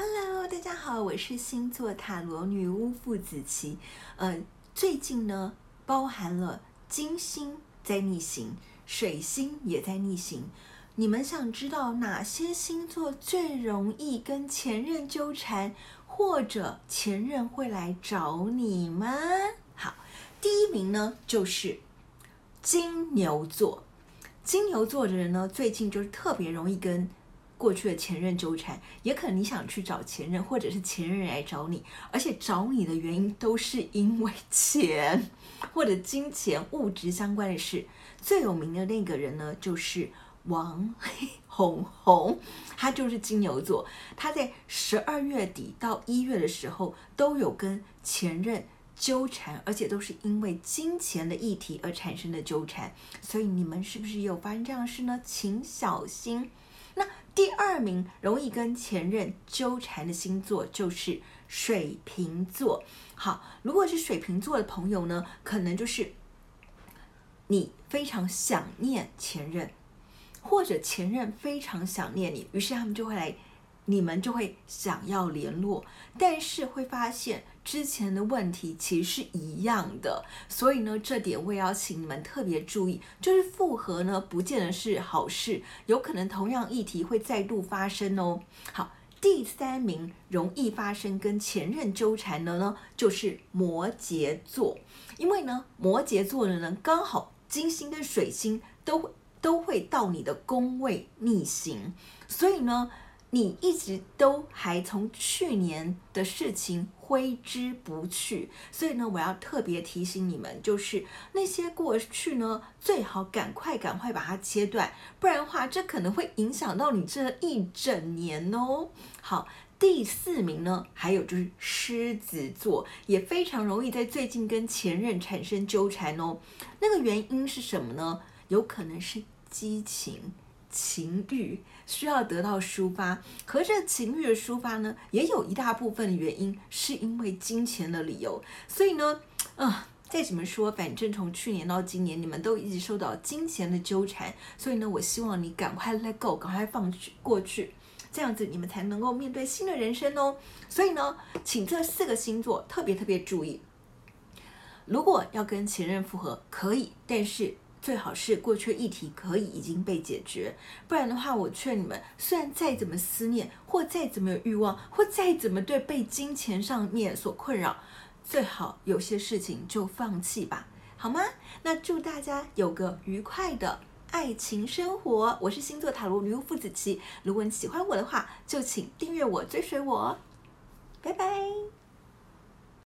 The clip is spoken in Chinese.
Hello，大家好，我是星座塔罗女巫傅子琪。呃，最近呢，包含了金星在逆行，水星也在逆行。你们想知道哪些星座最容易跟前任纠缠，或者前任会来找你吗？好，第一名呢就是金牛座。金牛座的人呢，最近就是特别容易跟。过去的前任纠缠，也可能你想去找前任，或者是前任来找你，而且找你的原因都是因为钱或者金钱、物质相关的事。最有名的那个人呢，就是王 红红，他就是金牛座。他在十二月底到一月的时候都有跟前任纠缠，而且都是因为金钱的议题而产生的纠缠。所以你们是不是也有发生这样的事呢？请小心。那第二名容易跟前任纠缠的星座就是水瓶座。好，如果是水瓶座的朋友呢，可能就是你非常想念前任，或者前任非常想念你，于是他们就会来。你们就会想要联络，但是会发现之前的问题其实是一样的，所以呢，这点我也要请你们特别注意，就是复合呢，不见得是好事，有可能同样议题会再度发生哦。好，第三名容易发生跟前任纠缠的呢，就是摩羯座，因为呢，摩羯座的人刚好金星跟水星都都会到你的宫位逆行，所以呢。你一直都还从去年的事情挥之不去，所以呢，我要特别提醒你们，就是那些过去呢，最好赶快赶快把它切断，不然的话，这可能会影响到你这一整年哦。好，第四名呢，还有就是狮子座，也非常容易在最近跟前任产生纠缠哦。那个原因是什么呢？有可能是激情。情欲需要得到抒发，可是这情欲的抒发呢，也有一大部分原因是因为金钱的理由。所以呢，啊、再怎么说，反正从去年到今年，你们都一直受到金钱的纠缠。所以呢，我希望你赶快 let go，赶快放去过去，这样子你们才能够面对新的人生哦。所以呢，请这四个星座特别特别注意，如果要跟前任复合，可以，但是。最好是过去议题可以已经被解决，不然的话，我劝你们，虽然再怎么思念，或再怎么有欲望，或再怎么对被金钱上面所困扰，最好有些事情就放弃吧，好吗？那祝大家有个愉快的爱情生活。我是星座塔罗女巫傅子琪，如果你喜欢我的话，就请订阅我，追随我，拜拜。